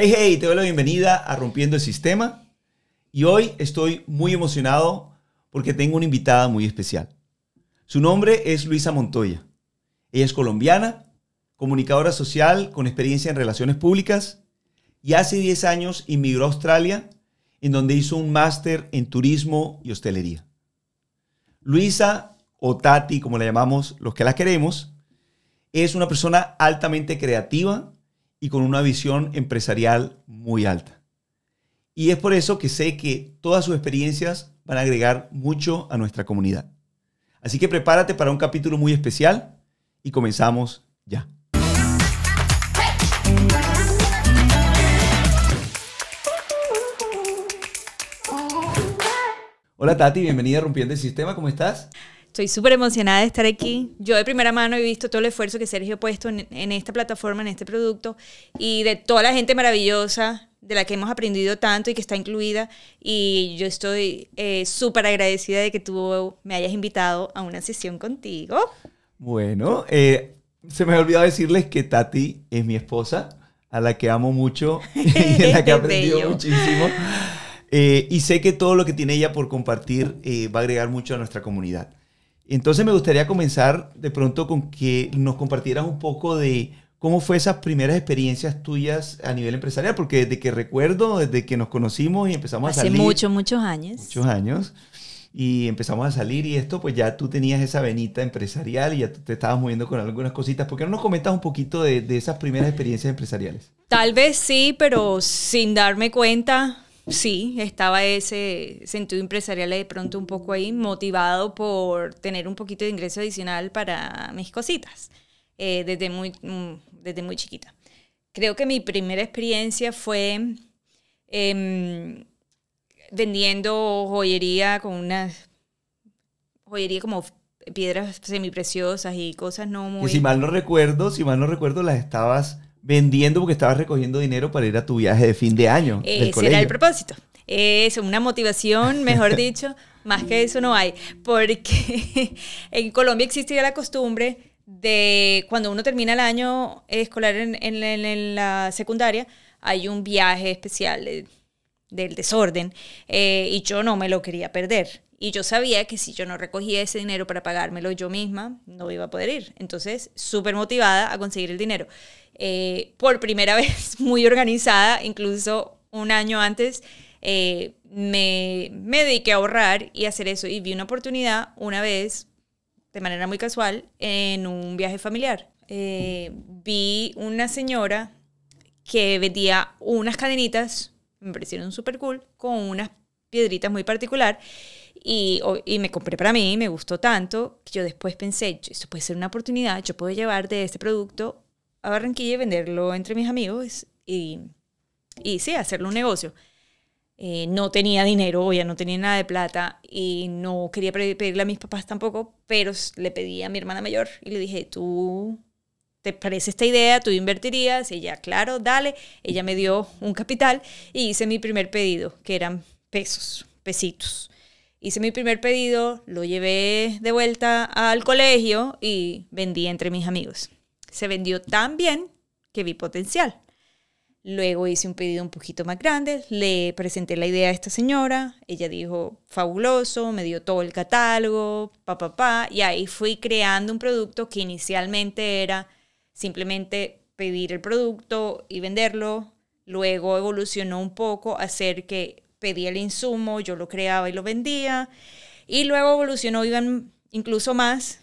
Hey, hey, te doy la bienvenida a Rompiendo el Sistema. Y hoy estoy muy emocionado porque tengo una invitada muy especial. Su nombre es Luisa Montoya. Ella es colombiana, comunicadora social con experiencia en relaciones públicas y hace 10 años inmigró a Australia en donde hizo un máster en turismo y hostelería. Luisa, o Tati, como la llamamos los que la queremos, es una persona altamente creativa y con una visión empresarial muy alta. Y es por eso que sé que todas sus experiencias van a agregar mucho a nuestra comunidad. Así que prepárate para un capítulo muy especial y comenzamos ya. Hola Tati, bienvenida a Rompiendo el Sistema, ¿cómo estás? Estoy súper emocionada de estar aquí. Yo de primera mano he visto todo el esfuerzo que Sergio ha puesto en, esta plataforma, en este producto, y de toda la gente maravillosa de la que hemos aprendido tanto y que está incluida. Y yo estoy eh, súper agradecida de que tú me hayas invitado a una sesión contigo. Bueno, eh, se me ha olvidado decirles que Tati es mi esposa, a la que amo mucho y a la que he aprendido muchísimo. Eh, y sé que todo lo que tiene ella por compartir va a agregar mucho a nuestra comunidad. Entonces me gustaría comenzar de pronto con que nos compartieras un poco de cómo fue esas primeras experiencias tuyas a nivel empresarial, porque desde que recuerdo, desde que nos conocimos y empezamos a salir. Hace muchos, muchos años. Muchos años. Y empezamos a salir y esto, pues ya tú tenías esa venita empresarial y ya te estabas moviendo con algunas cositas. ¿Por qué no nos comentas un poquito de, de esas primeras experiencias empresariales? Tal vez sí, pero sin darme cuenta, Sí, estaba ese sentido empresarial de pronto un poco ahí, motivado por tener un poquito de ingreso adicional para mis cositas, eh, desde, muy, mm, desde muy chiquita. Creo que mi primera experiencia fue em, vendiendo joyería con una joyería como piedras semipreciosas y cosas no muy... Y si mal no recuerdo, si mal no recuerdo, las estabas vendiendo porque estabas recogiendo dinero para ir a tu viaje de fin de año. Ese era el propósito. Es una motivación, mejor dicho, más que eso no hay. Porque en Colombia existía la costumbre de cuando uno termina el año escolar en, la secundaria, hay un viaje especial del desorden eh, y yo no me lo quería perder. Y yo sabía que si yo no recogía ese dinero para pagármelo yo misma, no iba a poder ir. Entonces, súper motivada a conseguir el dinero. Eh, por primera vez muy organizada, incluso un año antes, eh, me, me dediqué a ahorrar y hacer eso. Y vi una oportunidad una vez, de manera muy casual, en un viaje familiar. Vi una señora que vendía unas cadenitas, me parecieron súper cool, con unas piedritas muy particular. Y, y, me compré para mí, me gustó tanto, que yo después pensé, esto puede ser una oportunidad, yo puedo llevar de este producto a Barranquilla y venderlo entre mis amigos y, y sí, hacerlo un negocio. Eh, no tenía dinero, ya no tenía nada de plata y no quería pedirle a mis papás tampoco, pero le pedí a mi hermana mayor y le dije, ¿tú te parece esta idea? ¿Tú invertirías? Ella, claro, dale. Ella me dio un capital y hice mi primer pedido, que eran pesos, pesitos. Hice mi primer pedido, lo llevé de vuelta al colegio y vendí entre mis amigos. Se vendió tan bien que vi potencial. Luego hice un pedido un poquito más grande, le presenté la idea a esta señora, ella dijo fabuloso, me dio todo el catálogo, pa, pa, pa, y ahí fui creando un producto que inicialmente era simplemente pedir el producto y venderlo, luego evolucionó un poco a hacer que pedía el insumo, yo lo creaba y lo vendía, y luego evolucionó iban incluso más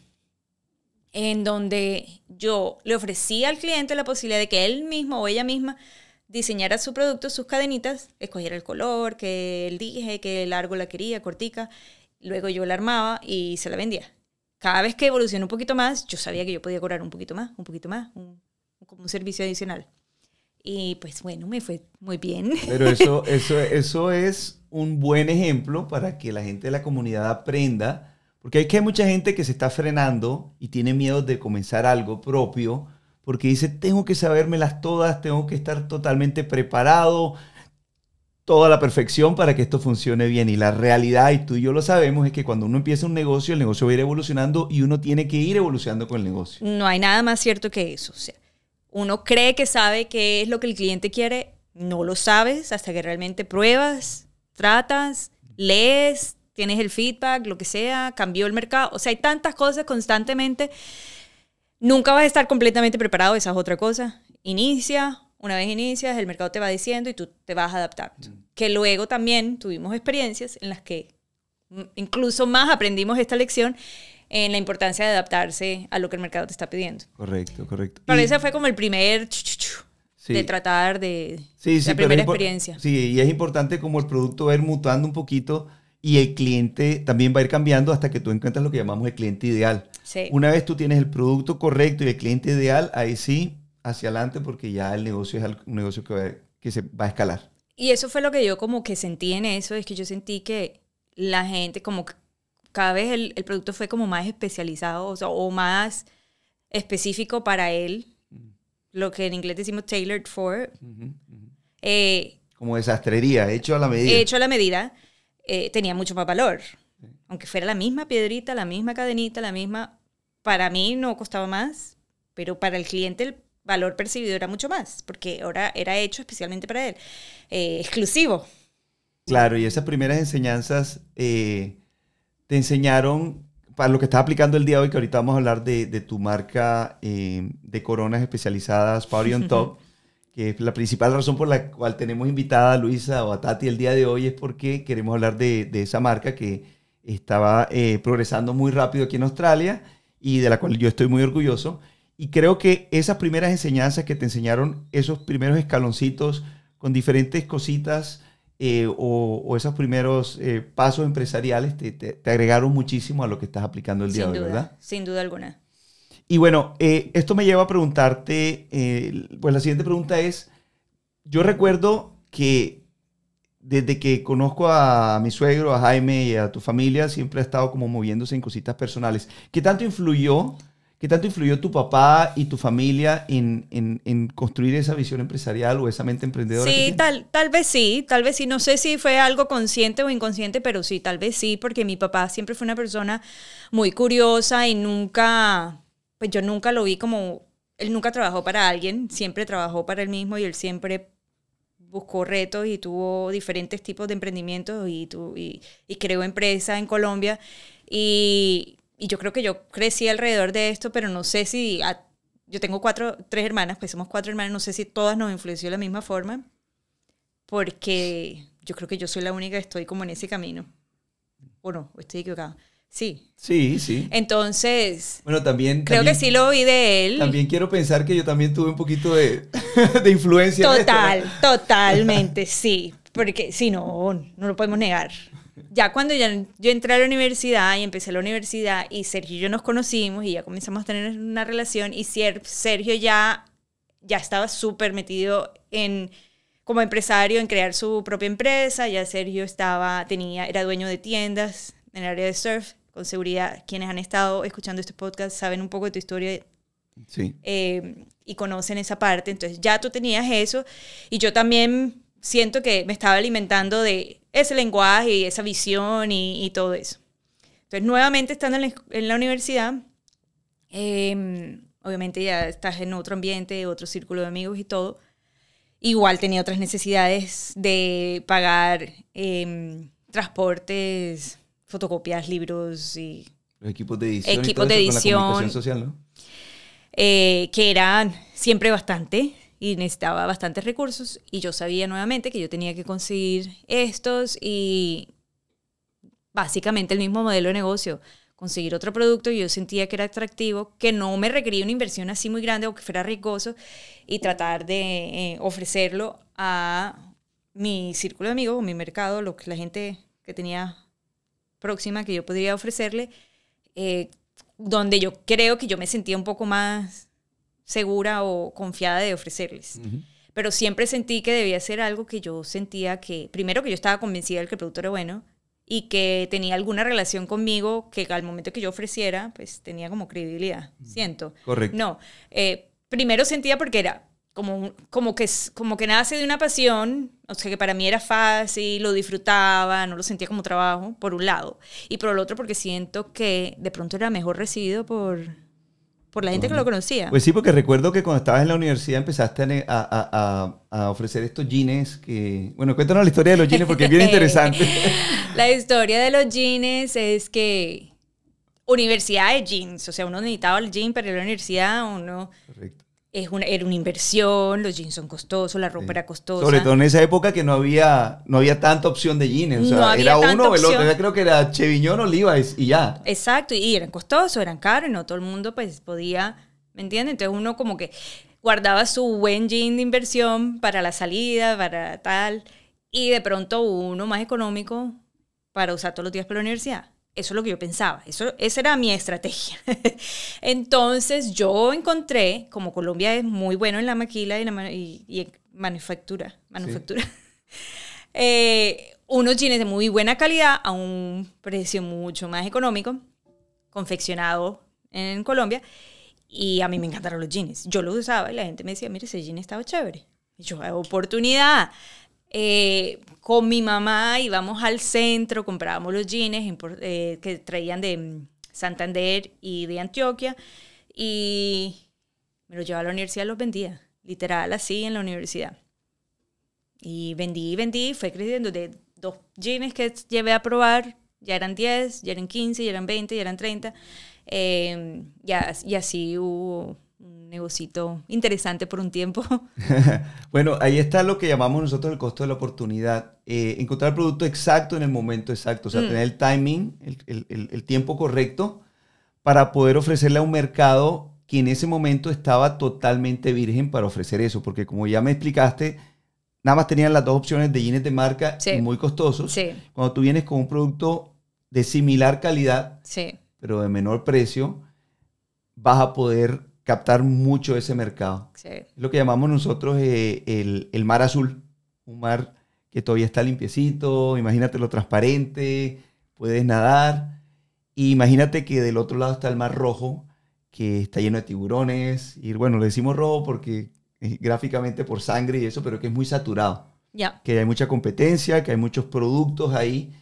en donde yo le ofrecía al cliente la posibilidad de que él mismo o ella misma diseñara su producto, sus cadenitas, escogiera el color, que él dije, que largo la quería, cortica, luego yo la armaba y se la vendía. Cada vez que evolucionó un poquito más, yo sabía que yo podía cobrar un poquito más, un poquito más, como un servicio adicional. Y pues bueno, me fue muy bien. Pero eso, eso, eso es un buen ejemplo para que la gente de la comunidad aprenda porque hay que hay mucha gente que se está frenando y tiene miedo de comenzar algo propio, porque dice, tengo que sabérmelas todas, tengo que estar totalmente preparado, toda la perfección para que esto funcione bien. Y la realidad, y tú y yo lo sabemos, es que cuando uno empieza un negocio, el negocio va a ir evolucionando y uno tiene que ir evolucionando con el negocio. No hay nada más cierto que eso. O sea, uno cree que sabe qué es lo que el cliente quiere, no lo sabes hasta que realmente pruebas, tratas, lees, tienes el feedback, lo que sea, cambió el mercado. O sea, hay tantas cosas constantemente. Nunca vas a estar completamente preparado, esa es otra cosa. Inicia, una vez inicias, el mercado te va diciendo y tú te vas adaptando. Mm. Que luego también tuvimos experiencias en las que incluso más aprendimos esta lección en la importancia de adaptarse a lo que el mercado te está pidiendo. Correcto, correcto. Pero ese fue como el primer de tratar de la primera experiencia. Sí, y es importante como el producto va a ir mutando un poquito y el cliente también va a ir cambiando hasta que tú encuentras lo que llamamos el cliente ideal. Una vez tú tienes el producto correcto y el cliente ideal, ahí sí, hacia adelante porque ya el negocio es un negocio que, que se va a escalar. Y eso fue lo que yo como que sentí en eso, es que yo sentí que la gente como cada vez el, el producto fue como más especializado o, más específico para él, lo que en inglés decimos tailored for. Eh, como desastrería, hecho a la medida. Hecho a la medida, eh, tenía mucho más valor. Aunque fuera la misma piedrita, la misma cadenita, la misma, para mí no costaba más, pero para el cliente el valor percibido era mucho más, porque ahora era hecho especialmente para él, eh, exclusivo. Claro, y esas primeras enseñanzas te enseñaron, para lo que estás aplicando el día de hoy, que ahorita vamos a hablar de, tu marca eh, de coronas especializadas, Party on Top, que es la principal razón por la cual tenemos invitada a Luisa o a Tati el día de hoy, es porque queremos hablar de, esa marca que estaba eh, progresando muy rápido aquí en Australia y de la cual yo estoy muy orgulloso. Y creo que esas primeras enseñanzas que te enseñaron, esos primeros escaloncitos con diferentes cositas, eh, o, esos primeros eh, pasos empresariales te, agregaron muchísimo a lo que estás aplicando el día de hoy, ¿verdad? Sin duda alguna. Y bueno, eh, esto me lleva a preguntarte, pues la siguiente pregunta es, yo recuerdo que desde que conozco a mi suegro, a Jaime y a tu familia, siempre ha estado como moviéndose en cositas personales. ¿Qué tanto influyó ¿Qué tanto influyó tu papá y tu familia en, en, construir esa visión empresarial o esa mente emprendedora? Sí, tal, tal vez sí, tal vez sí. No sé si fue algo consciente o inconsciente, pero sí, tal vez sí, porque mi papá siempre fue una persona muy curiosa y nunca, pues yo nunca lo vi como, él nunca trabajó para alguien, siempre trabajó para él mismo y él siempre buscó retos y tuvo diferentes tipos de emprendimientos y, y, y creó empresa en Colombia. Y, y yo creo que yo crecí alrededor de esto, pero no sé si... yo tengo cuatro, tres hermanas, pues somos cuatro hermanas, no sé si todas nos influenció de la misma forma, porque yo creo que yo soy la única que estoy como en ese camino. ¿O no? estoy equivocada? Sí. Sí, sí. Entonces. Bueno, también. Creo que sí lo oí de él. También quiero pensar que yo también tuve un poquito de, de influencia. Total, totalmente, sí. Porque si no, no lo podemos negar ya cuando ya, yo entré a la universidad y empecé la universidad y Sergio y yo nos conocimos y ya comenzamos a tener una relación y Sergio ya, ya estaba súper metido en como empresario en crear su propia empresa, ya Sergio estaba, tenía, era dueño de tiendas en el área de surf, con seguridad quienes han estado escuchando este podcast saben un poco de tu historia sí. Eh, y conocen esa parte, entonces ya tú tenías eso y yo también siento que me estaba alimentando de ese lenguaje y esa visión y, todo eso. Entonces, nuevamente estando en la, universidad, em, obviamente ya estás en otro ambiente, otro círculo de amigos y todo. Igual tenía otras necesidades de pagar em, transportes, fotocopias, libros y... Los equipos de edición. Equipos de edición. social, ¿no? Eh, que eran siempre bastante y necesitaba bastantes recursos y yo sabía nuevamente que yo tenía que conseguir estos y básicamente el mismo modelo de negocio, conseguir otro producto yo sentía que era atractivo, que no me requería una inversión así muy grande o que fuera riesgoso y tratar de eh, ofrecerlo a mi círculo de amigos o mi mercado, lo que la gente que tenía próxima que yo podría ofrecerle, eh, donde yo creo que yo me sentía un poco más segura o confiada de ofrecerles. Pero siempre sentí que debía ser algo que yo sentía que, primero que yo estaba convencida de que el producto era bueno y que tenía alguna relación conmigo que al momento que yo ofreciera, pues tenía como credibilidad, siento. Correcto. No, eh, primero sentía porque era como, como, que, como que nace de una pasión, o sea, que para mí era fácil, lo disfrutaba, no lo sentía como trabajo, por un lado. Y por el otro porque siento que de pronto era mejor recibido por, por la gente que lo conocía. Pues sí, porque recuerdo que cuando estabas en la universidad empezaste a, a, ofrecer estos jeans que... Bueno, cuéntanos la historia de los jeans porque es bien interesante. la historia de los jeans es que universidad de jeans, o sea, uno necesitaba el jean para ir a la universidad, uno... Correcto es una, era una inversión, los jeans son costosos, la ropa era costosa. Sobre todo en esa época que no había, no había tanta opción de jeans. O sea, era uno o el otro. Creo que era Cheviñón o Levi's y ya. Exacto, y eran costosos, eran caros, y no todo el mundo pues podía, ¿me entiendes? Entonces uno como que guardaba su buen jean de inversión para la salida, para tal, y de pronto uno más económico para usar todos los días para la universidad. Eso es lo que yo pensaba, eso, esa era mi estrategia. Entonces yo encontré, como Colombia es muy bueno en la maquila y, la, y, manufactura, manufactura eh, unos jeans de muy buena calidad a un precio mucho más económico, confeccionado en Colombia, y a mí me encantaron los jeans. Yo los usaba y la gente me decía, mire, ese jean estaba chévere. Y yo, oportunidad. Eh, con mi mamá íbamos al centro, comprábamos los jeans eh, que traían de mm, Santander y de Antioquia y me los llevaba a la universidad los vendía, literal así en la universidad. Y vendí, vendí, fue creciendo de dos jeans que llevé a probar, ya eran 10, ya eran 15, ya eran 20, ya eran 30. Eh, y así hubo un negocito interesante por un tiempo. bueno, ahí está lo que llamamos nosotros el costo de la oportunidad. Eh, encontrar el producto exacto en el momento exacto, o sea, mm. tener el timing, el, el, el, tiempo correcto para poder ofrecerle a un mercado que en ese momento estaba totalmente virgen para ofrecer eso, porque como ya me explicaste, nada más tenían las dos opciones de jeans de marca y muy costosos. Sí. Cuando tú vienes con un producto de similar calidad, sí. pero de menor precio, vas a poder captar mucho ese mercado. Sí. lo que llamamos nosotros eh, el, mar azul, un mar que todavía está limpiecito, imagínate lo transparente, puedes nadar. Y imagínate que del otro lado está el mar rojo, que está lleno de tiburones. Y bueno, le decimos rojo porque gráficamente por sangre y eso, pero que es muy saturado. Que hay mucha competencia, que hay muchos productos ahí.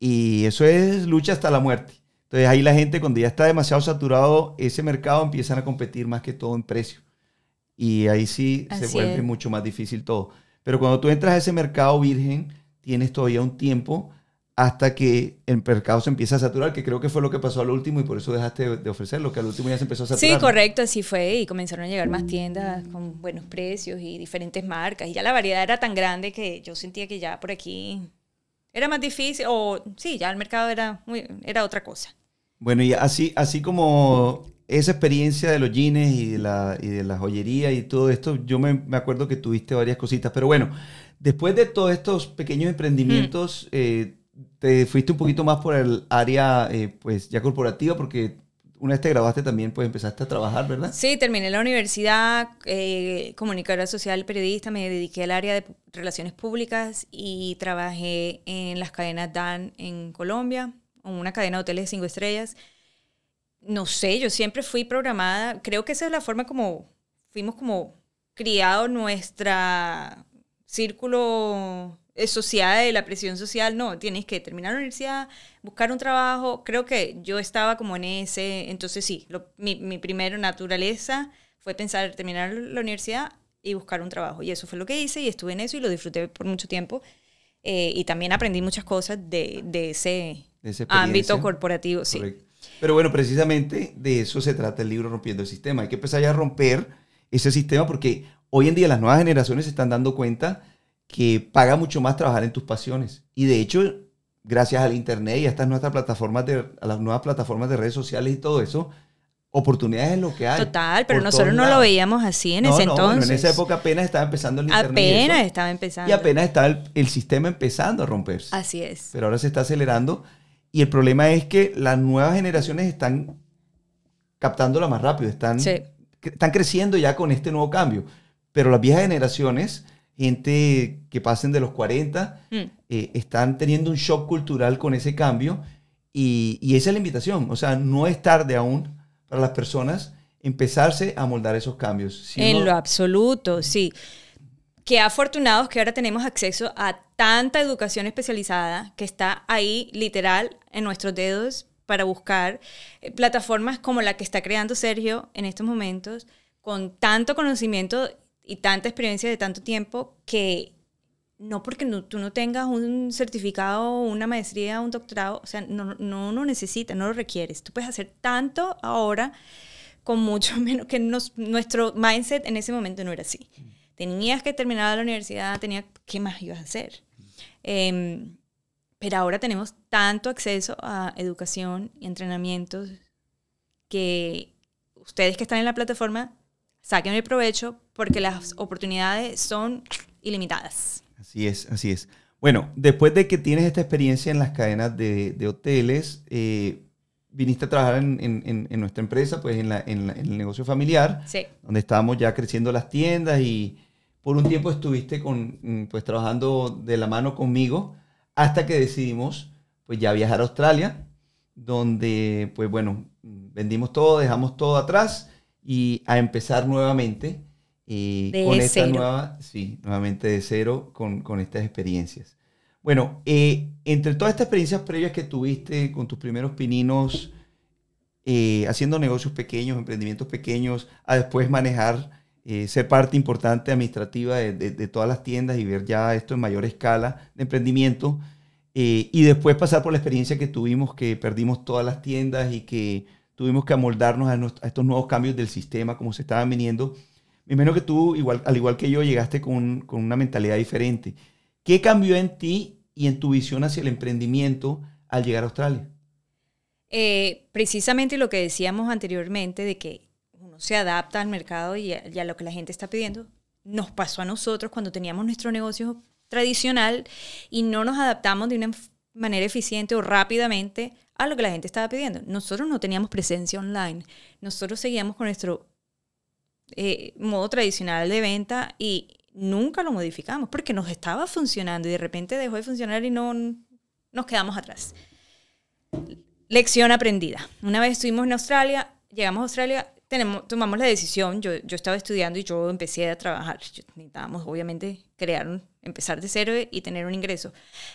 Y eso es lucha hasta la muerte. Entonces ahí la gente cuando ya está demasiado saturado ese mercado empiezan a competir más que todo en precio. Y ahí sí se vuelve mucho más difícil todo. Pero cuando tú entras a ese mercado virgen, tienes todavía un tiempo hasta que el mercado se empieza a saturar, que creo que fue lo que pasó al último y por eso dejaste de ofrecerlo, que al último ya se empezó a saturar. Sí, correcto, así fue y comenzaron a llegar más tiendas con buenos precios y diferentes marcas y ya la variedad era tan grande que yo sentía que ya por aquí era más difícil o sí, ya el mercado era, muy, era otra cosa. Bueno, y así, así como esa experiencia de los jeans y de la, y de la joyería y todo esto, yo me, me, acuerdo que tuviste varias cositas. Pero bueno, después de todos estos pequeños emprendimientos, mm. eh, te fuiste un poquito más por el área eh, pues ya corporativa porque una vez te grabaste también, pues empezaste a trabajar, ¿verdad? Sí, terminé la universidad, eh, comunicadora social, periodista, me dediqué al área de relaciones públicas y trabajé en las cadenas DAN en Colombia, una cadena de hoteles de cinco estrellas. No sé, yo siempre fui programada, creo que esa es la forma como fuimos como criados nuestra círculo social, de la presión social, no, tienes que terminar la universidad, buscar un trabajo, creo que yo estaba como en ese, entonces sí, mi, mi primera naturaleza fue pensar terminar la universidad y buscar un trabajo, y eso fue lo que hice y estuve en eso y lo disfruté por mucho tiempo, eh, y también aprendí muchas cosas de, de ese ámbito corporativo, sí. Pero bueno, precisamente de eso se trata el libro Rompiendo el Sistema. Hay que empezar ya a romper ese sistema porque hoy en día las nuevas generaciones se están dando cuenta que paga mucho más trabajar en tus pasiones. Y de hecho, gracias al Internet y a estas nuevas plataformas de, a las nuevas plataformas de redes sociales y todo eso, oportunidades es lo que hay. Total, pero nosotros no lo veíamos así en ese entonces. en esa época apenas estaba empezando el Internet. Apenas estaba empezando. Y apenas estaba el, sistema empezando a romperse. Así es. Pero ahora se está acelerando y el problema es que las nuevas generaciones están captándola más rápido, están, están creciendo ya con este nuevo cambio. Pero las viejas generaciones, gente que pasen de los 40, mm. eh, están teniendo un shock cultural con ese cambio y, y esa es la invitación. O sea, no es tarde aún para las personas empezarse a moldar esos cambios. en lo absoluto, sí. Qué afortunados que ahora tenemos acceso a tanta educación especializada que está ahí literal en nuestros dedos para buscar eh, plataformas como la que está creando Sergio en estos momentos, con tanto conocimiento y tanta experiencia de tanto tiempo que no porque tú no tengas un certificado, una maestría, un doctorado, o sea, no, no lo necesitas, no lo requieres. Tú puedes hacer tanto ahora con mucho menos que nuestro mindset en ese momento no era así. Tenías que terminar la universidad, tenía, ¿qué más ibas a hacer? Em, pero ahora tenemos tanto acceso a educación y entrenamientos que ustedes que están en la plataforma saquen el provecho porque las oportunidades son ilimitadas. Así es, así es. Bueno, después de que tienes esta experiencia en las cadenas de, hoteles, eh, viniste a trabajar en, nuestra empresa, pues en, el negocio familiar, donde estábamos ya creciendo las tiendas y por un tiempo estuviste con, mm, pues, trabajando de la mano conmigo hasta que decidimos pues ya viajar a Australia, donde pues bueno, vendimos todo, dejamos todo atrás y a empezar nuevamente de con esta nueva, sí, nuevamente de cero con, con estas experiencias. Bueno, eh, entre todas estas experiencias previas que tuviste con tus primeros pininos, eh, haciendo negocios pequeños, emprendimientos pequeños, a después manejar, eh, ser parte importante administrativa de, todas las tiendas y ver ya esto en mayor escala de emprendimiento, y después pasar por la experiencia que tuvimos, que perdimos todas las tiendas y que tuvimos que amoldarnos a, estos nuevos cambios del sistema, como se estaban viniendo me imagino que tú, igual, al igual que yo, llegaste con, una mentalidad diferente. ¿Qué cambió en ti y en tu visión hacia el emprendimiento al llegar a Australia? Eh, precisamente lo que decíamos anteriormente de que se adapta al mercado y a, lo que la gente está pidiendo, nos pasó a nosotros cuando teníamos nuestro negocio tradicional y no nos adaptamos de una manera eficiente o rápidamente a lo que la gente estaba pidiendo. Nosotros no teníamos presencia online, nosotros seguíamos con nuestro eh, modo tradicional de venta y nunca lo modificamos porque nos estaba funcionando y de repente dejó de funcionar y no nos quedamos atrás. Lección aprendida. Una vez estuvimos en Australia, llegamos a Australia, tenemos, tomamos la decisión, yo, yo estaba estudiando y yo empecé a trabajar. necesitábamos obviamente crear, empezar de cero y tener un ingreso.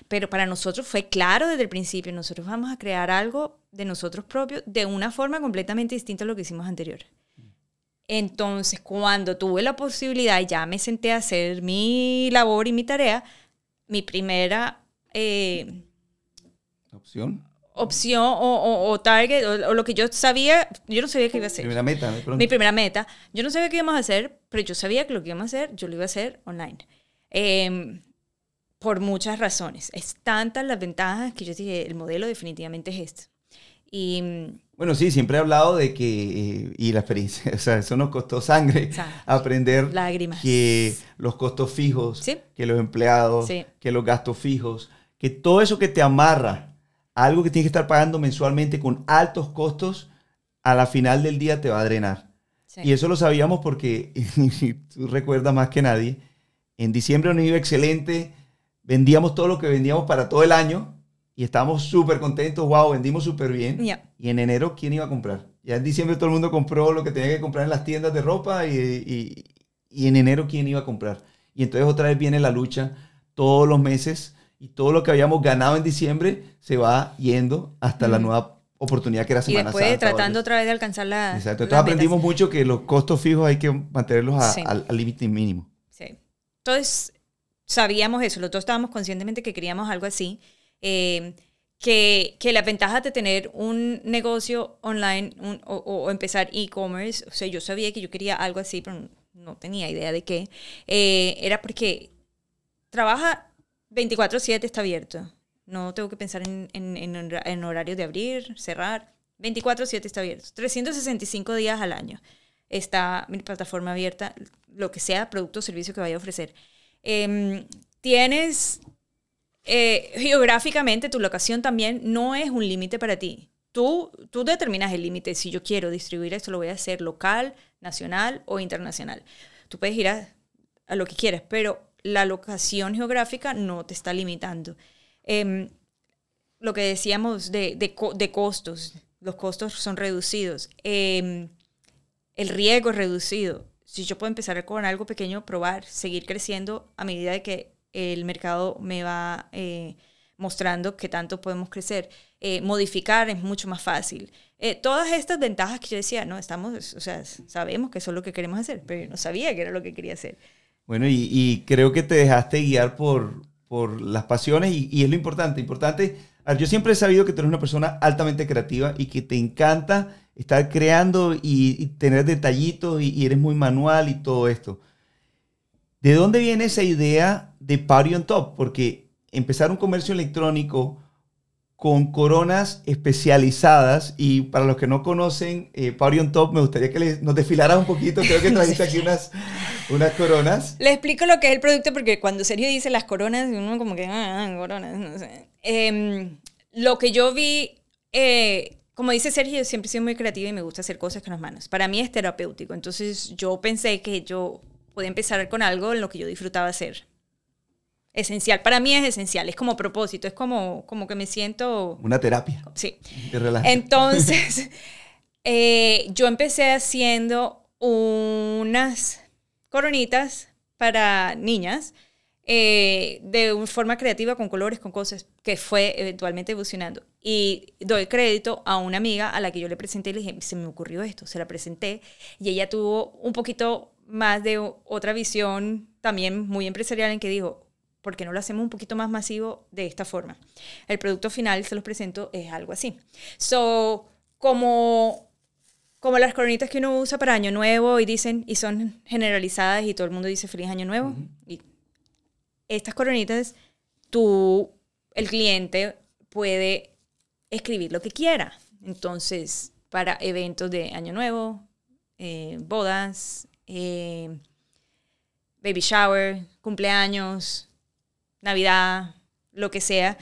Pero para nosotros fue claro desde el principio, nosotros vamos a crear algo de nosotros propios de una forma completamente distinta a lo que hicimos anterior. Entonces, cuando tuve la posibilidad, ya me senté a hacer mi labor y mi tarea, mi primera eh, opción. Opción o, target, o, lo que yo sabía, yo no sabía qué iba a hacer. Primera meta, Mi primera meta. Yo no sabía qué íbamos a hacer, pero yo sabía que lo que íbamos a hacer, yo lo iba a hacer online. Em, por muchas razones. Es tantas las ventajas que yo dije, el modelo definitivamente es este. Y bueno, sí, siempre he hablado de que, eh, y la experiencia, o sea, eso nos costó sangre, aprender lágrimas. que los costos fijos, que los empleados, que los gastos fijos, que todo eso que te amarra algo que tienes que estar pagando mensualmente con altos costos, a la final del día te va a drenar. Y eso lo sabíamos porque, tú recuerdas más que nadie, en diciembre nos iba excelente, vendíamos todo lo que vendíamos para todo el año, y estábamos súper contentos, wow, vendimos súper bien. Y en enero, ¿quién iba a comprar? Ya en diciembre todo el mundo compró lo que tenía que comprar en las tiendas de ropa y, y, en enero, ¿quién iba a comprar? Y entonces otra vez viene la lucha todos los meses y todo lo que habíamos ganado en diciembre se va yendo hasta la nueva oportunidad que era Semana Y después tratando otra vez de alcanzar la. Exacto. Entonces aprendimos mucho que los costos fijos hay que mantenerlos al límite mínimo. Sí. Entonces sabíamos eso, los dos estábamos conscientemente que queríamos algo así. Eh, que, que las ventajas de tener un negocio online o, empezar e-commerce, o sea, yo sabía que yo quería algo así, pero no tenía idea de qué, eh, era porque trabaja 24/7, está abierto. No tengo que pensar en, en, horarios de abrir, cerrar. 24/7 está abierto. 365 días al año está mi plataforma abierta, lo que sea producto o servicio que vaya a ofrecer. Em, tienes eh, geográficamente tu locación también no es un límite para ti. Tú, tú determinas el límite. Si yo quiero distribuir esto, lo voy a hacer local, nacional o internacional. Tú puedes ir a, lo que quieras, pero la locación geográfica no te está limitando. Em, lo que decíamos de, de, costos, los costos son reducidos. Em, el riesgo es reducido. Si yo puedo empezar con algo pequeño, probar, seguir creciendo a medida de que el mercado me va, eh, mostrando que tanto podemos crecer. Eh, modificar es mucho más fácil. Eh, todas estas ventajas que yo decía, no, estamos, o sea, sabemos que eso es lo que queremos hacer, pero yo no sabía que era lo que quería hacer. Bueno, y, creo que te dejaste guiar por, por las pasiones y, es lo importante. Importante, yo siempre he sabido que tú eres una persona altamente creativa y que te encanta estar creando y, tener detallitos y, eres muy manual y todo esto. ¿De dónde viene esa idea de Party on Top? Porque empezar un comercio electrónico con coronas especializadas y para los que no conocen eh, Party on Top, me gustaría que nos desfilaras un poquito, creo que trajiste aquí unas, unas coronas. Le explico lo que es el producto porque cuando Sergio dice las coronas, uno como que, ah, ah coronas, no sé. Em, lo que yo vi, eh, como dice Sergio, yo siempre he sido muy creativa y me gusta hacer cosas con las manos. Para mí es terapéutico, entonces yo pensé que yo podía empezar con algo en lo que yo disfrutaba hacer esencial. Para mí es esencial, es como propósito, es como, como que me siento... Una terapia. Sí. Entonces, eh, yo empecé haciendo unas coronitas para niñas eh, de una forma creativa, con colores, con cosas, que fue eventualmente evolucionando. Y doy crédito a una amiga a la que yo le presenté y le dije, se me ocurrió esto, se la presenté y ella tuvo un poquito más de otra visión también muy empresarial en que dijo, ¿por qué no lo hacemos un poquito más masivo de esta forma? El producto final, se los presento, es algo así. So, como, como las coronitas que uno usa para Año Nuevo y dicen, y son generalizadas y todo el mundo dice Feliz Año Nuevo. Y estas coronitas, tú, el cliente, puede escribir lo que quiera. Entonces, para eventos de Año Nuevo, eh, bodas, eh, baby shower, cumpleaños, Navidad, lo que sea.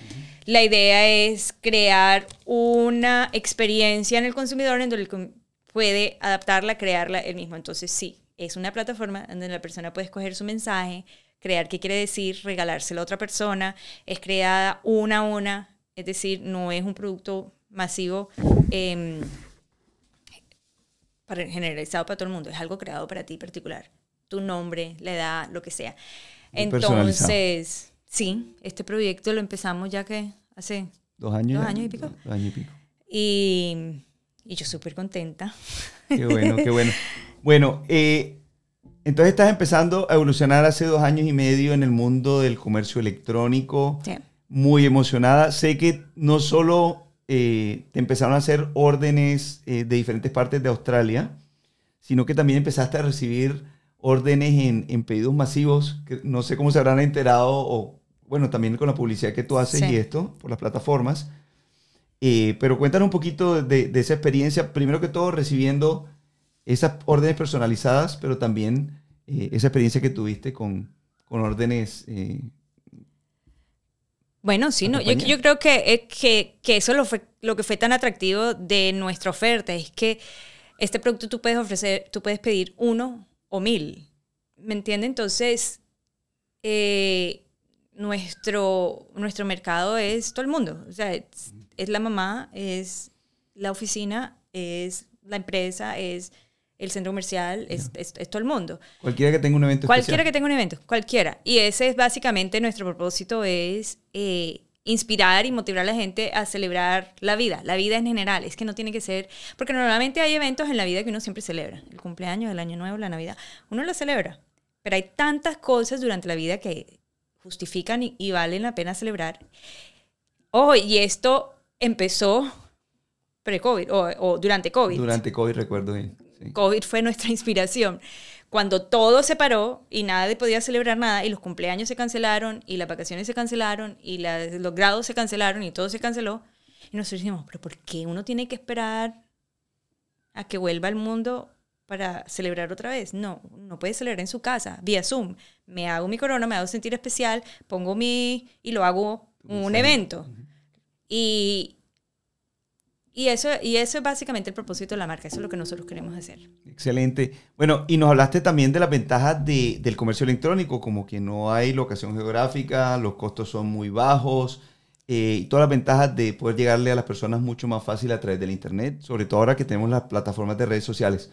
La idea es crear una experiencia en el consumidor en donde puede adaptarla, crearla él mismo. Entonces, sí, es una plataforma donde la persona puede escoger su mensaje, crear qué quiere decir, regalárselo a otra persona. Es creada una a una, es decir, no es un producto masivo em, para, generalizado para todo el mundo, es algo creado para ti particular. Tu nombre, la edad, lo que sea. Entonces, Sí, este proyecto lo empezamos ya que hace dos años, dos años y pico. Dos años y pico. Y, yo súper contenta. Qué bueno, qué bueno. Bueno, eh, entonces estás empezando a evolucionar hace dos años y medio en el mundo del comercio electrónico. Sí. Muy emocionada. Sé que no solo eh, te empezaron a hacer órdenes eh, de diferentes partes de Australia, sino que también empezaste a recibir órdenes en, en, pedidos masivos, que no sé cómo se habrán enterado o bueno, también con la publicidad que tú haces y esto, por las plataformas. Eh, pero cuéntanos un poquito de, esa experiencia, primero que todo recibiendo esas órdenes personalizadas, pero también eh, esa experiencia que tuviste con, con órdenes. Eh, bueno, sí, no, yo, yo, creo que, que, que eso lo, fue, lo que fue tan atractivo de nuestra oferta es que este producto tú puedes ofrecer, tú puedes pedir uno o mil, ¿me entiendes? Entonces, eh, nuestro, nuestro mercado es todo el mundo. O sea, es, la mamá, es la oficina, es la empresa, es el centro comercial, es, es, todo el mundo. Cualquiera que tenga un evento. Cualquiera que tenga un evento, cualquiera. Y ese es básicamente nuestro propósito, es eh, inspirar y motivar a la gente a celebrar la vida, la vida en general. Es que no tiene que ser, porque normalmente hay eventos en la vida que uno siempre celebra. El cumpleaños, el año nuevo, la Navidad. Uno lo celebra. Pero hay tantas cosas durante la vida que justifican y, valen la pena celebrar. Ojo, y esto empezó pre-COVID o, durante COVID. Durante COVID, recuerdo bien. COVID fue nuestra inspiración. Cuando todo se paró y nadie podía celebrar nada y los cumpleaños se cancelaron y las vacaciones se cancelaron y los grados se cancelaron y todo se canceló. Y nosotros dijimos, pero ¿por qué uno tiene que esperar a que vuelva al mundo para celebrar otra vez. No, no puede celebrar en su casa, vía Zoom. Me hago mi corona, me hago sentir especial, pongo mi... y lo hago un evento. Y, y eso, y eso es básicamente el propósito de la marca, eso es lo que nosotros queremos hacer. Excelente. Bueno, y nos hablaste también de las ventajas de, del comercio electrónico, como que no hay locación geográfica, los costos son muy bajos, eh, y todas las ventajas de poder llegarle a las personas mucho más fácil a través del Internet, sobre todo ahora que tenemos las plataformas de redes sociales.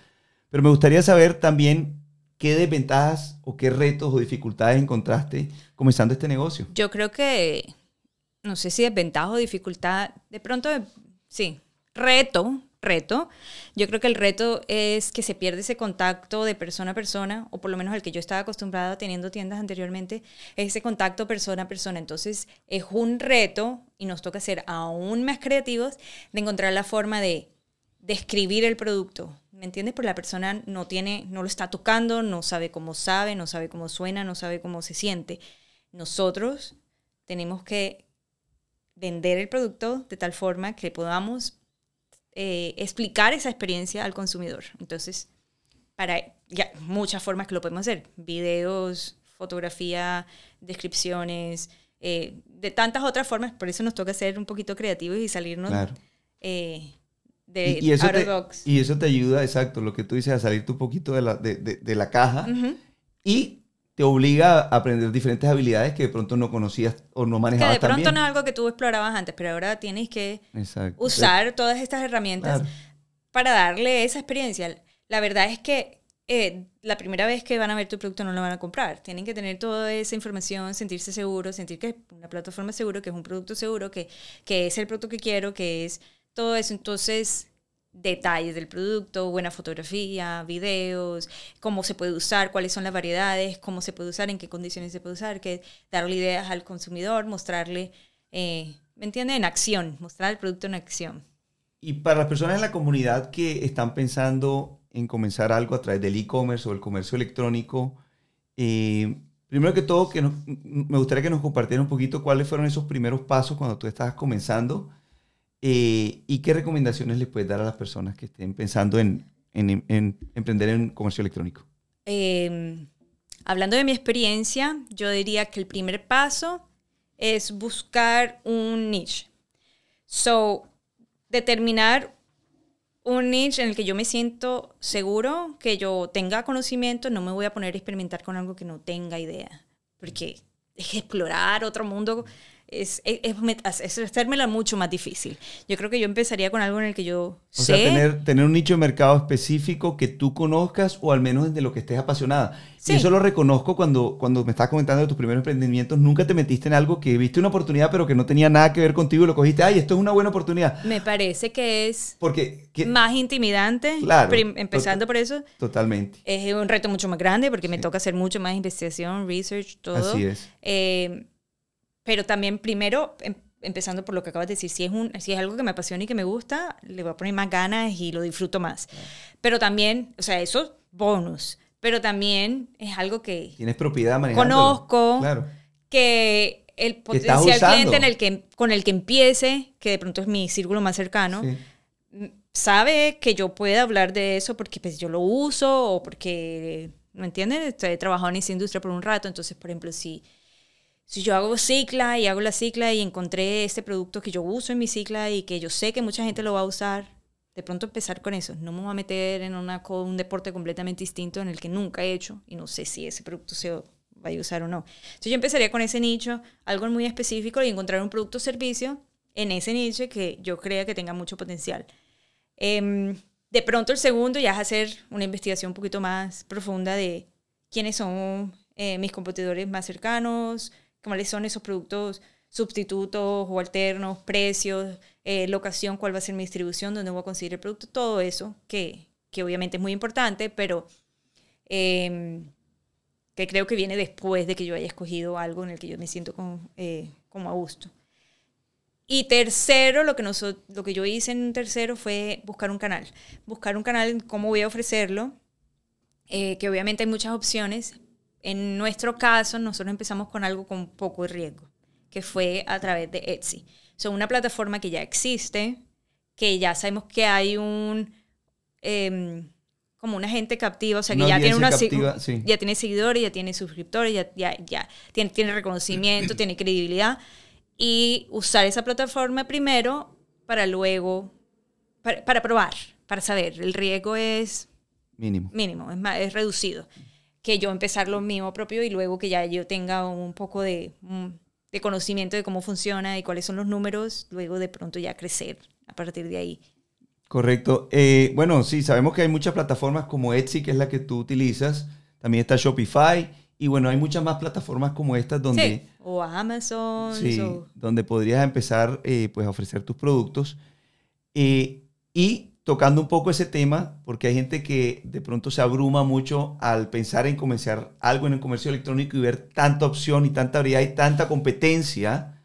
Pero me gustaría saber también qué desventajas o qué retos o dificultades encontraste comenzando este negocio. Yo creo que no sé si desventaja o dificultad, de pronto, sí, reto, reto. Yo creo que el reto es que se pierde ese contacto de persona a persona, o por lo menos el que yo estaba acostumbrada teniendo tiendas anteriormente, ese contacto persona a persona. Entonces es un reto y nos toca ser aún más creativos de encontrar la forma de describir el producto. ¿Me entiendes? Porque la persona no tiene, no lo está tocando, no sabe cómo sabe, no sabe cómo suena, no sabe cómo se siente. Nosotros tenemos que vender el producto de tal forma que podamos eh, explicar esa experiencia al consumidor. Entonces, para ya, muchas formas que lo podemos hacer, videos, fotografía, descripciones, eh, de tantas otras formas, por eso nos toca ser un poquito creativos y salirnos eh, de y, eso te, box. Y eso te ayuda, exacto, lo que tú dices, a salirte un poquito de la, de, de, la caja y te obliga a aprender diferentes habilidades que de pronto no conocías o no manejabas Que de pronto no es algo que tú explorabas antes, pero ahora tienes que usar todas estas herramientas para darle esa experiencia. La verdad es que eh, la primera vez que van a ver tu producto no lo van a comprar. Tienen que tener toda esa información, sentirse seguros, sentir que es una plataforma segura, que es un producto seguro, que, que es el producto que quiero, que es todo eso. Entonces, detalles del producto, buena fotografía, videos, cómo se puede usar, cuáles son las variedades, cómo se puede usar, en qué condiciones se puede usar, que darle ideas al consumidor, mostrarle, eh, ¿me entiende? En acción, mostrar el producto en acción. Y para las personas en la comunidad que están pensando en comenzar algo a través del e-commerce o el comercio electrónico, eh, primero que todo, que me gustaría que nos compartiera un poquito cuáles fueron esos primeros pasos cuando tú estabas comenzando eh, ¿Y qué recomendaciones le puedes dar a las personas que estén pensando en, emprender en comercio electrónico? Em, hablando de mi experiencia, yo diría que el primer paso es buscar un niche. So, determinar un niche en el que yo me siento seguro, que yo tenga conocimiento, no me voy a poner a experimentar con algo que no tenga idea, porque es explorar otro mundo es, es, es, hacérmela mucho más difícil. Yo creo que yo empezaría con algo en el que yo o sé. Sea, tener, tener un nicho de mercado específico que tú conozcas o al menos de lo que estés apasionada. Y eso lo reconozco cuando, cuando me estás comentando de tus primeros emprendimientos. Nunca te metiste en algo que viste una oportunidad, pero que no tenía nada que ver contigo y lo cogiste. Ay, esto es una buena oportunidad. Me parece que es porque, más intimidante. Claro. Empezando por eso. Totalmente. Es un reto mucho más grande porque me toca hacer mucho más investigación, research, todo. Así es. Eh, pero también primero, em, empezando por lo que acabas de decir, si es, un, si es algo que me apasiona y que me gusta, le voy a poner más ganas y lo disfruto más. Pero también, o sea, eso bonus. Pero también es algo que... Tienes propiedad Conozco. Que el potencial cliente en el que, con el que empiece, que de pronto es mi círculo más cercano, sabe que yo puedo hablar de eso porque pues, yo lo uso o porque, ¿me entiendes? He trabajado en esa industria por un rato, entonces, por ejemplo, si si yo hago cicla y hago la cicla y encontré este producto que yo uso en mi cicla y que yo sé que mucha gente lo va a usar, de pronto empezar con eso. No me voy a meter en una, un deporte completamente distinto en el que nunca he hecho y no sé si ese producto se va a usar o no. Entonces yo empezaría con ese nicho, algo muy específico y encontrar un producto o servicio en ese nicho que yo crea que tenga mucho potencial. Em, de pronto el segundo ya es hacer una investigación un poquito más profunda de quiénes son eh, mis competidores más cercanos, cuáles son esos productos sustitutos o alternos, precios, eh, locación, cuál va a ser mi distribución, dónde voy a conseguir el producto, todo eso, que, que obviamente es muy importante, pero em, que creo que viene después de que yo haya escogido algo en el que yo me siento con, eh, como a gusto. Y tercero, lo que, lo que yo hice en tercero fue buscar un canal. Buscar un canal cómo voy a ofrecerlo, eh, que obviamente hay muchas opciones, en nuestro caso, nosotros empezamos con algo con poco riesgo, que fue a través de Etsy. Son una plataforma que ya existe, que ya sabemos que hay un... Em, como una gente captiva, o sea, que ya tiene, una, ya tiene seguidores, ya tiene suscriptores, ya, ya, ya tiene, tiene reconocimiento, tiene credibilidad. Y usar esa plataforma primero para luego, para, para, probar, para saber. El riesgo es mínimo. Mínimo, es, más, es reducido que yo empezar lo mismo propio y luego que ya yo tenga un poco de, mm, de conocimiento de cómo funciona y cuáles son los números, luego de pronto ya crecer a partir de ahí. Correcto. Eh, bueno, sí, sabemos que hay muchas plataformas como Etsy, que es la que tú utilizas. También está Shopify Y bueno, hay muchas más plataformas como estas donde... Sí, o Amazon. Sí, o- donde podrías empezar eh, pues, a ofrecer tus productos. Eh, y tocando un poco ese tema, porque hay gente que de pronto se abruma mucho al pensar en comenzar algo en el comercio electrónico y ver tanta opción y tanta variedad y tanta competencia.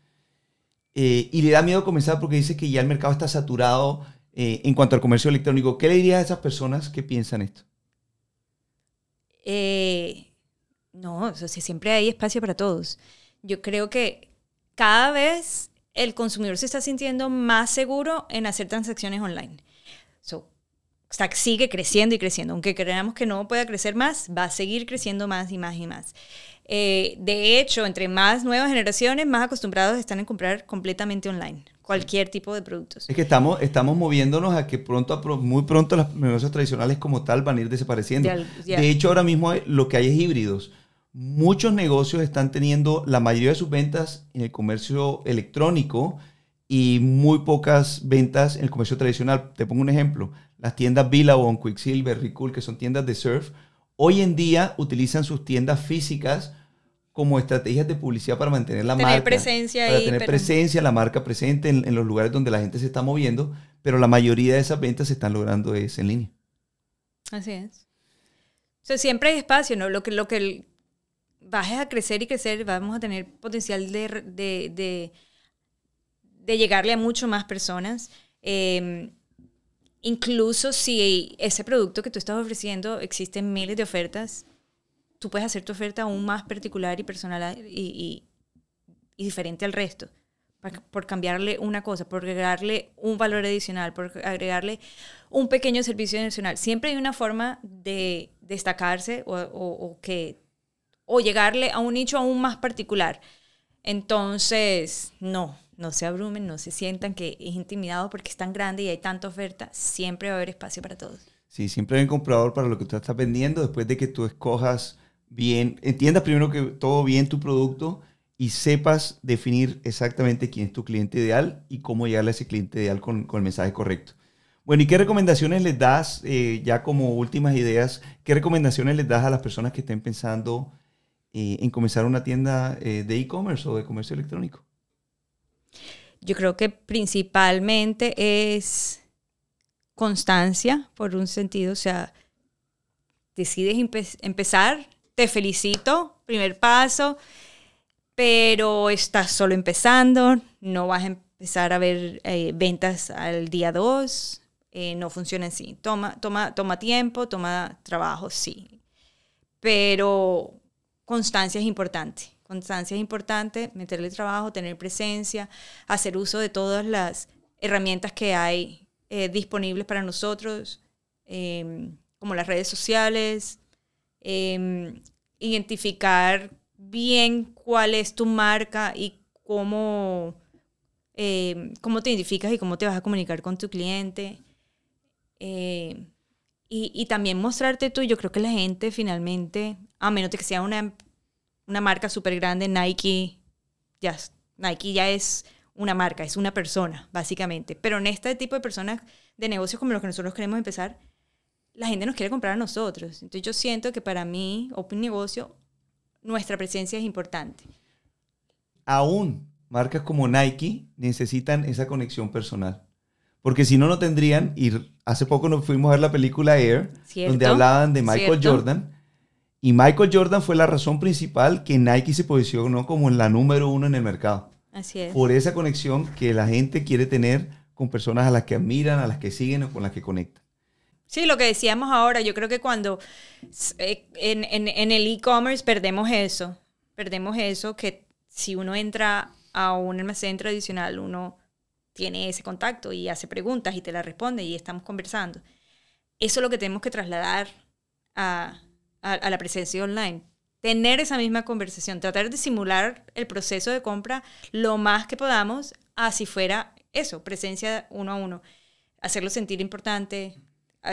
eh, y le da miedo comenzar porque dice que ya el mercado está saturado eh, en cuanto al comercio electrónico. ¿Qué le dirías a esas personas que piensan esto? Eh, no, siempre hay espacio para todos. Yo creo que cada vez el consumidor se está sintiendo más seguro en hacer transacciones online. So, sigue creciendo y creciendo. Aunque creamos que no pueda crecer más, va a seguir creciendo más y más y más. Eh, de hecho, entre más nuevas generaciones, más acostumbrados están en comprar completamente online cualquier tipo de productos. Es que estamos, estamos moviéndonos a que pronto, a pro- muy pronto los negocios tradicionales como tal van a ir desapareciendo. De hecho, ahora mismo lo que hay es híbridos. Muchos negocios están teniendo la mayoría de sus ventas en el comercio electrónico y muy pocas ventas en el comercio tradicional. Te pongo un ejemplo. Las tiendas Billabong, Quicksilver, Ricool, que son tiendas de surf, hoy en día utilizan sus tiendas físicas como estrategias de publicidad para mantener la Tener marca. presencia para ahí, tener pero- presencia, la marca presente en, en los lugares donde la gente se está moviendo, pero la mayoría de esas ventas se están logrando es en línea. Así es. O sea, siempre hay espacio, ¿no? Lo que, lo que el- bajes a crecer y crecer, vamos a tener potencial de, de, de llegarle a mucho más personas. Eh, incluso si ese producto que tú estás ofreciendo existen miles de ofertas, tú puedes hacer tu oferta aún más particular y personal y, diferente al resto. Por, cambiarle una cosa, por agregarle un valor adicional, por agregarle un pequeño servicio adicional. Siempre hay una forma de destacarse o- o que, o llegarle a un nicho aún más particular. Entonces, no, no se abrumen, no se sientan que es intimidado porque es tan grande y hay tanta oferta. Siempre va a haber espacio para todos. Sí, siempre hay un comprador para lo que tú estás vendiendo después de que tú escojas bien, entiendas primero que todo bien tu producto y sepas definir exactamente quién es tu cliente ideal y cómo llegarle a ese cliente ideal con, el mensaje correcto. Bueno, ¿y qué recomendaciones les das, eh, ya como últimas ideas, qué recomendaciones les das a las personas que estén pensando eh, en comenzar una tienda eh, de e-commerce o de comercio electrónico? Yo creo que principalmente es constancia, por un sentido, o sea, decides empe- empezar, te felicito, primer paso, pero estás solo empezando, no vas a empezar a ver eh, ventas al día 2, no funciona así. Toma, toma, toma tiempo, toma trabajo, sí. Pero constancia es importante. Constancia es importante, meterle trabajo, tener presencia, hacer uso de todas las herramientas que hay eh, disponibles para nosotros, eh, como las redes sociales, eh, identificar bien cuál es tu marca y cómo, eh, cómo te identificas y cómo te vas a comunicar con tu cliente. Y, y también mostrarte tú, yo creo que la gente finalmente, a menos de que sea una, una marca súper grande, Nike, ya, es- Nike ya es una marca, es una persona, básicamente. Pero en este tipo de personas de negocios como los que nosotros queremos empezar, la gente nos quiere comprar a nosotros. Entonces yo siento que para mí, Open Negocio, nuestra presencia es importante. aún marcas como Nike necesitan esa conexión personal. Porque si no, no tendrían, y hace poco nos fuimos a ver la película Air, Cierto, donde hablaban de Michael cierto. Jordan. Y Michael Jordan fue la razón principal que Nike se posicionó como la número uno en el mercado. Así es. Por esa conexión que la gente quiere tener con personas a las que admiran, a las que siguen o con las que conectan. Sí, lo que decíamos ahora, yo creo que cuando eh, en, en- en el e-commerce perdemos eso, perdemos eso que si uno entra a un almacén tradicional, uno tiene ese contacto y hace preguntas y te la responde y estamos conversando. Eso es lo que tenemos que trasladar a, a- la presencia online. Tener esa misma conversación, tratar de simular el proceso de compra lo más que podamos, así fuera eso, presencia uno a uno. Hacerlo sentir importante,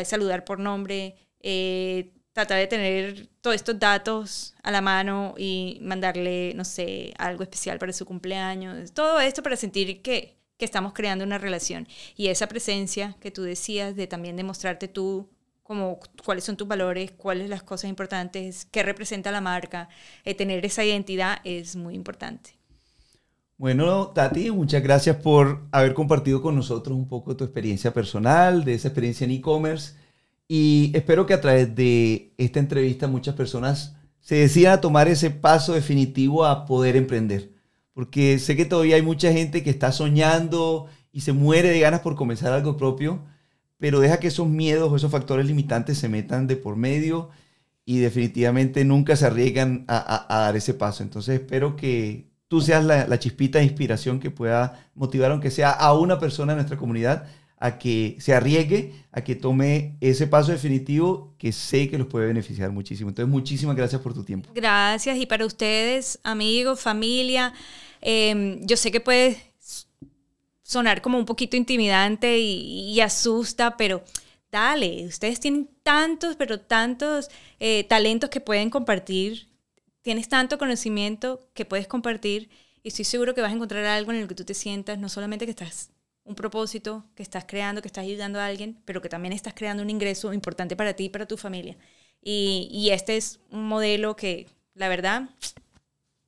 saludar por nombre, eh, tratar de tener todos estos datos a la mano y mandarle, no sé, algo especial para su cumpleaños. Todo esto para sentir que, que estamos creando una relación. Y esa presencia que tú decías de también demostrarte tú como cuáles son tus valores, cuáles las cosas importantes, qué representa la marca. Eh, tener esa identidad es muy importante. Bueno, Tati, muchas gracias por haber compartido con nosotros un poco de tu experiencia personal, de esa experiencia en e-commerce. Y espero que a través de esta entrevista muchas personas se decidan a tomar ese paso definitivo a poder emprender. Porque sé que todavía hay mucha gente que está soñando y se muere de ganas por comenzar algo propio pero deja que esos miedos o esos factores limitantes se metan de por medio y definitivamente nunca se arriesgan a, dar ese paso. Entonces espero que tú seas la, chispita de inspiración que pueda motivar, aunque sea a una persona de nuestra comunidad, a que se arriesgue, a que tome ese paso definitivo que sé que los puede beneficiar muchísimo. Entonces, muchísimas gracias por tu tiempo. Gracias. Y para ustedes, amigos, familia, em, yo sé que puedes sonar como un poquito intimidante y, asusta, pero dale, ustedes tienen tantos, pero tantos eh, talentos que pueden compartir, tienes tanto conocimiento que puedes compartir y estoy seguro que vas a encontrar algo en el que tú te sientas, no solamente que estás un propósito, que estás creando, que estás ayudando a alguien, pero que también estás creando un ingreso importante para ti y para tu familia. Y, y este es un modelo que, la verdad,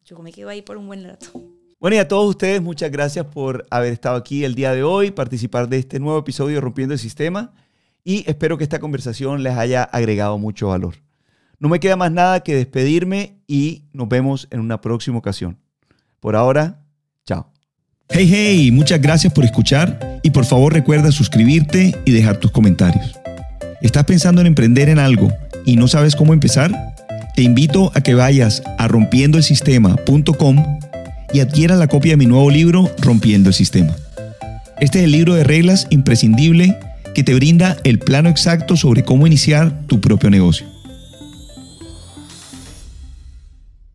yo me quedo ahí por un buen rato. Bueno, y a todos ustedes, muchas gracias por haber estado aquí el día de hoy, participar de este nuevo episodio de Rompiendo el Sistema y espero que esta conversación les haya agregado mucho valor. No me queda más nada que despedirme y nos vemos en una próxima ocasión. Por ahora, chao. Hey, hey, muchas gracias por escuchar y por favor recuerda suscribirte y dejar tus comentarios. ¿Estás pensando en emprender en algo y no sabes cómo empezar? Te invito a que vayas a rompiendosistema.com y adquiera la copia de mi nuevo libro Rompiendo el Sistema. Este es el libro de reglas imprescindible que te brinda el plano exacto sobre cómo iniciar tu propio negocio.